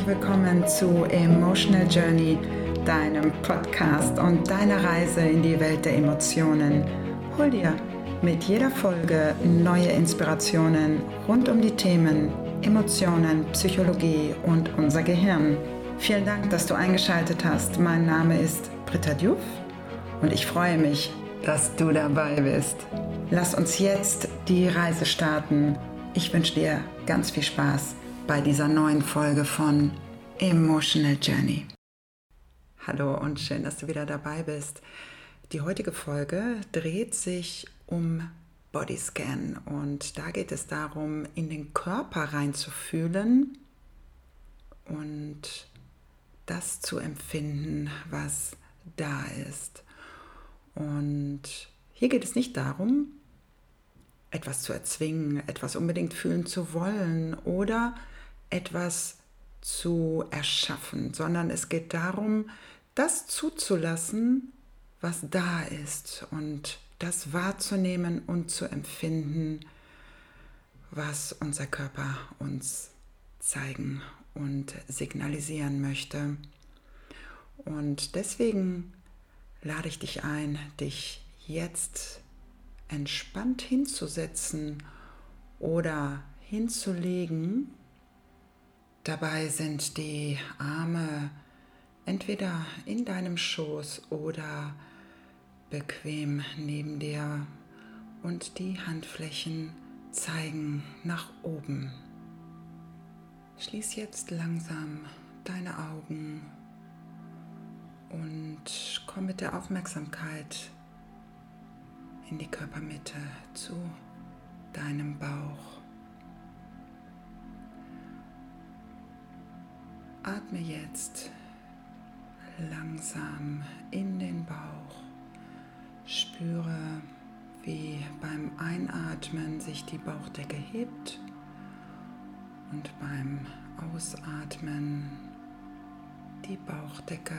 herzlich willkommen zu Emotional Journey, deinem Podcast und deiner Reise in die Welt der Emotionen. Hol dir mit jeder Folge neue Inspirationen rund um die Themen Emotionen, Psychologie und unser Gehirn. Vielen Dank, dass du eingeschaltet hast. Mein Name ist Britta Diouf und ich freue mich, dass du dabei bist. Lass uns jetzt die Reise starten. Ich wünsche dir ganz viel Spaß bei dieser neuen Folge von Emotional Journey. Hallo und schön, dass du wieder dabei bist. Die heutige Folge dreht sich um Bodyscan und da geht es darum, in den Körper reinzufühlen und das zu empfinden, was da ist. Und hier geht es nicht darum, etwas zu erzwingen, etwas unbedingt fühlen zu wollen oder etwas zu erschaffen, sondern es geht darum, das zuzulassen, was da ist und das wahrzunehmen und zu empfinden, was unser Körper uns zeigen und signalisieren möchte. Und deswegen lade ich dich ein, dich jetzt entspannt hinzusetzen oder hinzulegen. Dabei sind die Arme entweder in deinem Schoß oder bequem neben dir und die Handflächen zeigen nach oben. Schließ jetzt langsam deine Augen und komm mit der Aufmerksamkeit in die Körpermitte zu deinem Bauch. Jetzt langsam in den Bauch. Spüre, wie beim Einatmen sich die Bauchdecke hebt und beim Ausatmen die Bauchdecke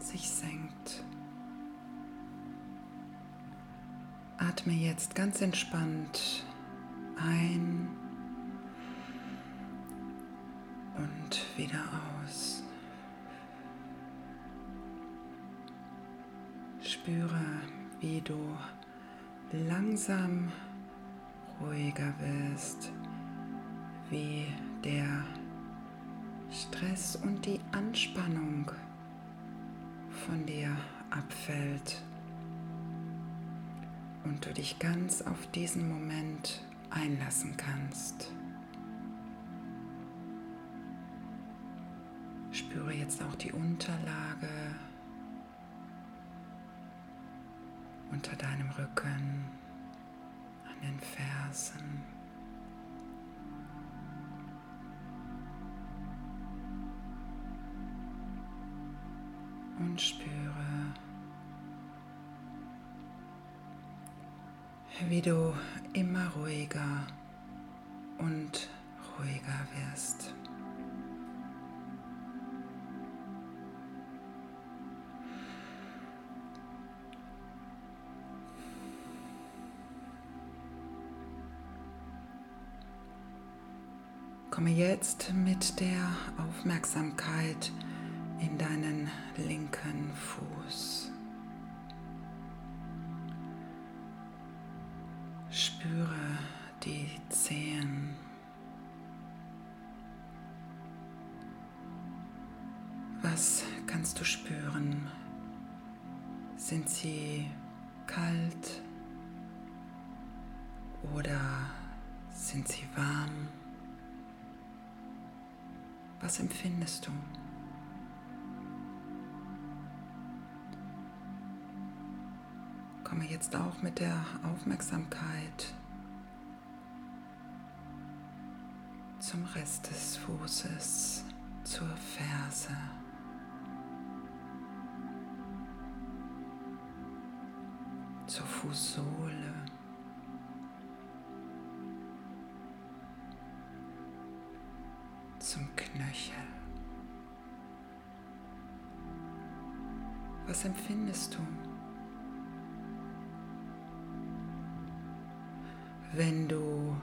sich senkt. Atme jetzt ganz entspannt ein und wieder aus. Spüre, wie du langsam ruhiger wirst, wie der Stress und die Anspannung von dir abfällt und du dich ganz auf diesen Moment einlassen kannst. Spüre jetzt auch die Unterlage unter deinem Rücken, an den Fersen. Und spüre, wie du immer ruhiger und ruhiger wirst. Komme jetzt mit der Aufmerksamkeit in deinen linken Fuß. Spüre die Zehen. Was kannst du spüren? Sind sie kalt oder sind sie warm? Was empfindest du? Komme jetzt auch mit der Aufmerksamkeit zum Rest des Fußes, zur Ferse. Zur Fußsohle. Zum Knöchel. Was empfindest du? Wenn du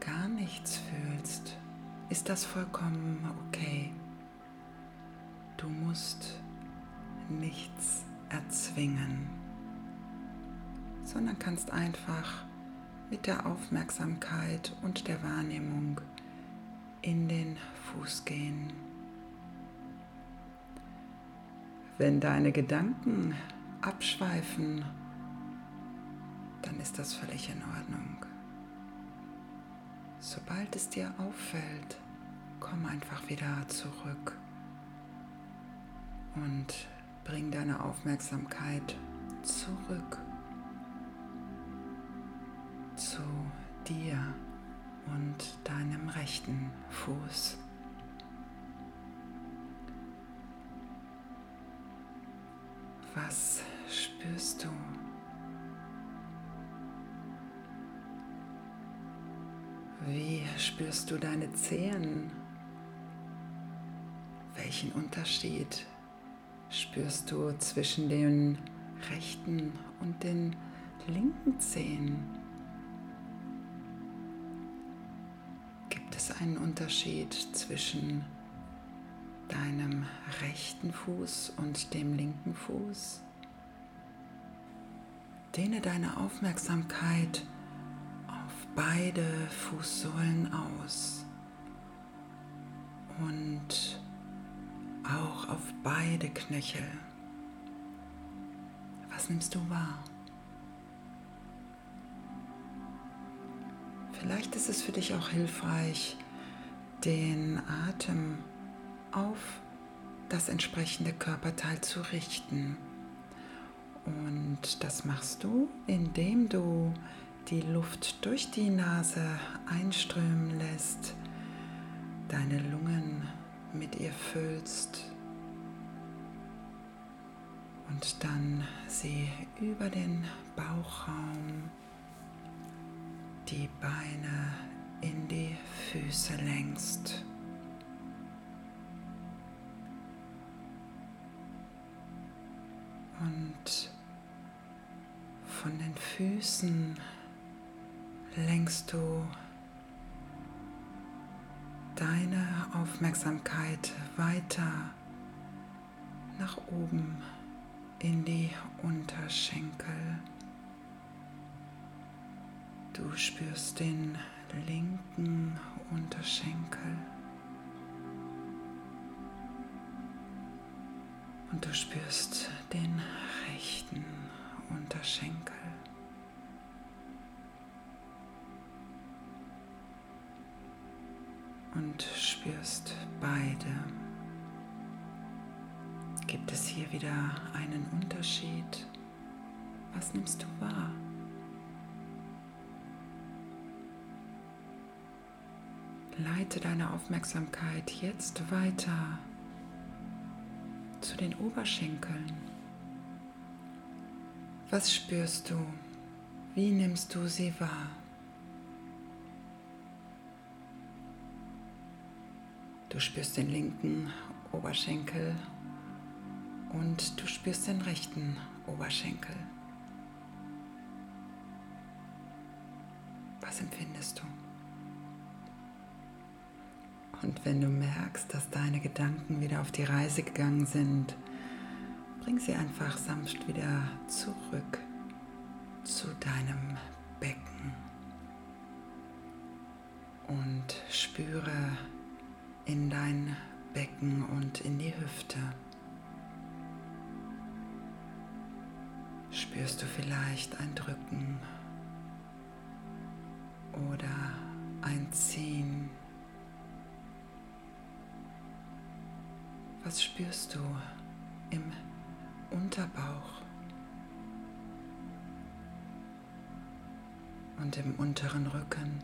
gar nichts fühlst, ist das vollkommen okay. Du musst nichts erzwingen, sondern kannst einfach mit der Aufmerksamkeit und der Wahrnehmung in den Fuß gehen. Wenn deine Gedanken abschweifen, dann ist das völlig in Ordnung. Sobald es dir auffällt, komm einfach wieder zurück und bring deine Aufmerksamkeit zurück zu dir und deinem rechten Fuß. Was spürst du? Wie spürst du deine Zehen? Welchen Unterschied spürst du zwischen den rechten und den linken Zehen? Einen Unterschied zwischen deinem rechten Fuß und dem linken Fuß? Dehne deine Aufmerksamkeit beide Fußsohlen aus und auch auf beide Knöchel. Was nimmst du wahr? Vielleicht ist es für dich auch hilfreich, den Atem auf das entsprechende Körperteil zu richten. Und das machst du, indem du die Luft durch die Nase einströmen lässt, deine Lungen mit ihr füllst und dann sie über den Bauchraum, die Beine in die Füße längst. Und von den Füßen lenkst du deine Aufmerksamkeit weiter nach oben in die Unterschenkel. Du spürst den linken Unterschenkel und du spürst den rechten Unterschenkel. und spürst beide. Gibt es hier wieder einen Unterschied? Was nimmst du wahr? Leite deine Aufmerksamkeit jetzt weiter zu den Oberschenkeln. Was spürst du? Wie nimmst du sie wahr? Du spürst den linken Oberschenkel und du spürst den rechten Oberschenkel. Was empfindest du? Und wenn du merkst, dass deine Gedanken wieder auf die Reise gegangen sind, bring sie einfach sanft wieder zurück zu deinem Becken und spüre, in dein Becken und in die Hüfte. Spürst du vielleicht ein Drücken oder ein Ziehen? Was spürst du im Unterbauch und im unteren Rücken?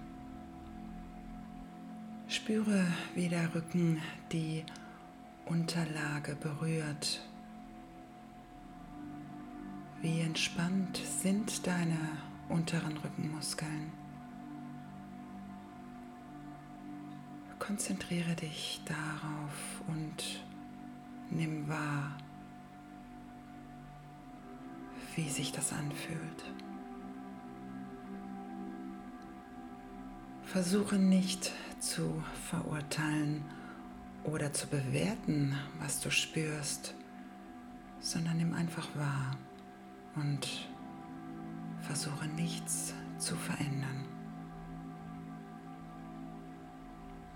Spüre, wie der Rücken die Unterlage berührt. Wie entspannt sind deine unteren Rückenmuskeln. Konzentriere dich darauf und nimm wahr, wie sich das anfühlt. Versuche nicht zu verurteilen oder zu bewerten, was du spürst, sondern nimm einfach wahr und versuche nichts zu verändern.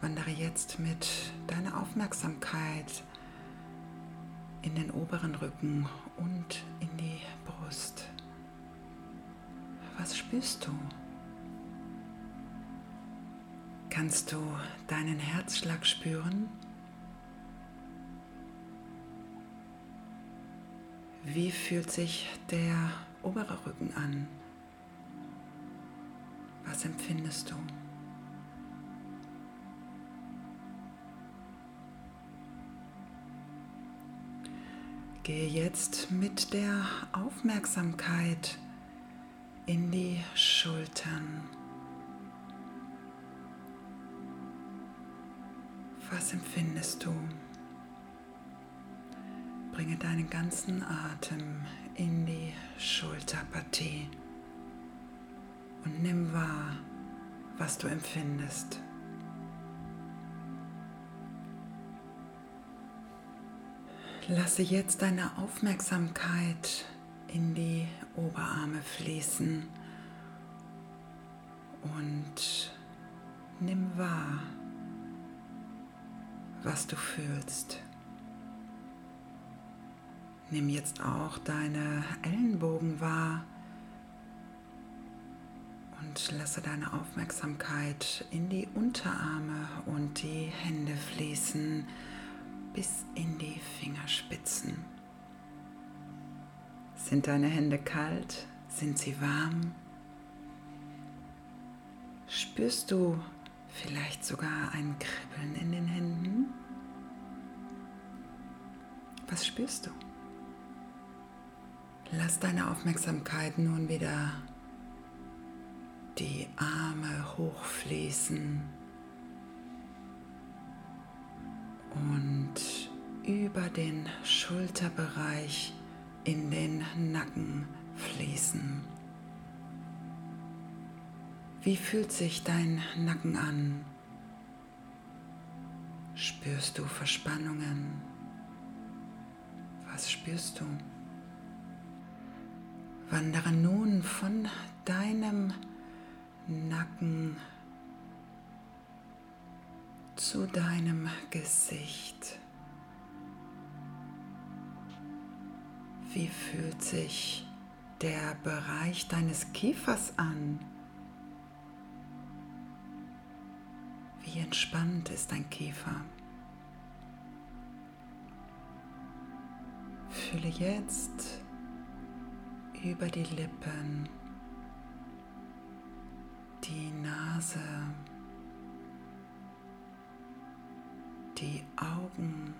Wandere jetzt mit deiner Aufmerksamkeit in den oberen Rücken und in die Brust. Was spürst du? Kannst du deinen Herzschlag spüren? Wie fühlt sich der obere Rücken an? Was empfindest du? Gehe jetzt mit der Aufmerksamkeit in die Schultern. Was empfindest du? Bringe deinen ganzen Atem in die Schulterpartie und nimm wahr, was du empfindest. Lasse jetzt deine Aufmerksamkeit in die Oberarme fließen und nimm wahr, was du fühlst. Nimm jetzt auch deine Ellenbogen wahr und lasse deine Aufmerksamkeit in die Unterarme und die Hände fließen bis in die Fingerspitzen. Sind deine Hände kalt? Sind sie warm? Spürst du vielleicht sogar ein Kribbeln in den Händen? Was spürst du? Lass deine Aufmerksamkeit nun wieder die Arme hochfließen über den Schulterbereich in den Nacken fließen. Wie fühlt sich dein Nacken an? Spürst du Verspannungen? Was spürst du? Wandere nun von deinem Nacken zu deinem Gesicht. Wie fühlt sich der Bereich deines Kiefers an? Wie entspannt ist dein Kiefer? Fühle jetzt über die Lippen, die Nase, die Augen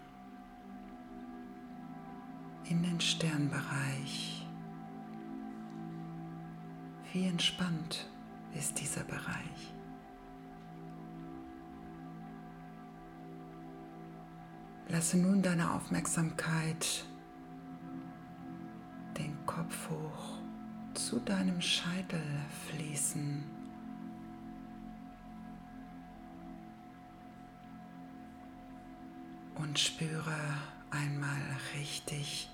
in den Sternbereich. Wie entspannt ist dieser Bereich? Lasse nun deine Aufmerksamkeit den Kopf hoch zu deinem Scheitel fließen. und spüre einmal richtig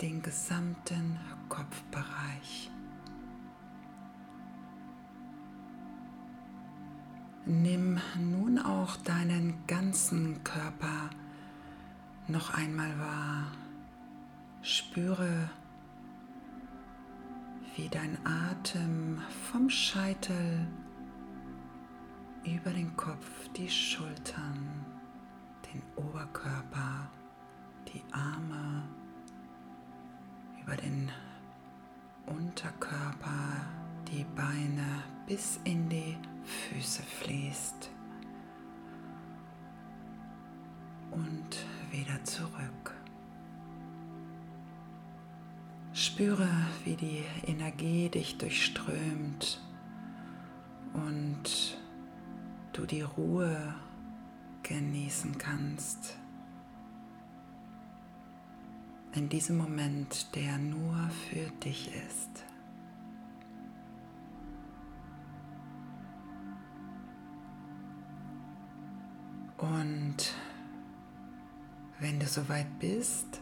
den gesamten Kopfbereich. Nimm nun auch deinen ganzen Körper noch einmal wahr. Spüre, wie dein Atem vom Scheitel über den Kopf, die Schultern, den Oberkörper, die Arme, über den Unterkörper, die Beine bis in die Füße fließt und wieder zurück. Spüre, wie die Energie dich durchströmt und du die Ruhe genießen kannst. In diesem Moment, der nur für dich ist. Und wenn du soweit bist,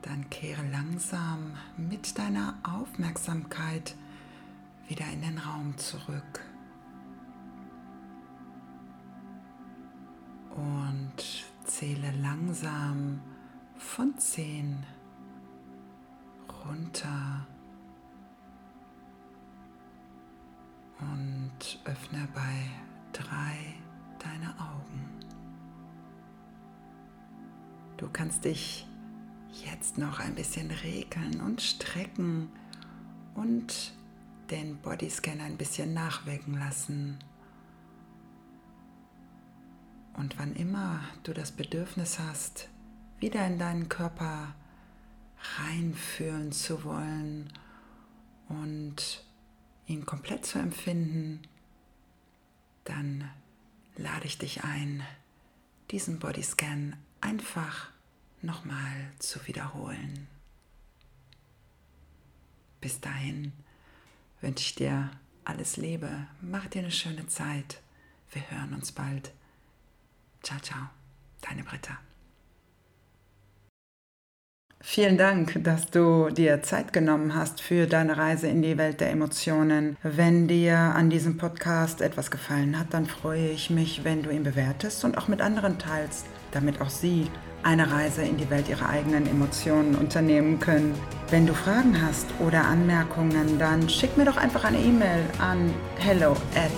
dann kehre langsam mit deiner Aufmerksamkeit wieder in den Raum zurück. Und zähle langsam von 10 runter und öffne bei 3 deine Augen. Du kannst dich jetzt noch ein bisschen regeln und strecken und den Bodyscan ein bisschen nachwirken lassen. Und wann immer du das Bedürfnis hast, wieder in deinen Körper reinfühlen zu wollen und ihn komplett zu empfinden, dann lade ich dich ein, diesen Bodyscan einfach nochmal zu wiederholen. Bis dahin wünsche ich dir alles Liebe, mach dir eine schöne Zeit. Wir hören uns bald. Ciao, ciao, deine Britta. Vielen Dank, dass du dir Zeit genommen hast für deine Reise in die Welt der Emotionen. Wenn dir an diesem Podcast etwas gefallen hat, dann freue ich mich, wenn du ihn bewertest und auch mit anderen teilst, damit auch sie eine Reise in die Welt ihrer eigenen Emotionen unternehmen können. Wenn du Fragen hast oder Anmerkungen, dann schick mir doch einfach eine E-Mail an hello at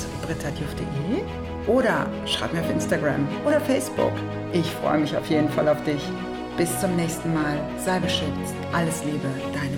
oder schreib mir auf Instagram oder Facebook. Ich freue mich auf jeden Fall auf dich. Bis zum nächsten Mal. Sei beschützt. Alles Liebe, deine.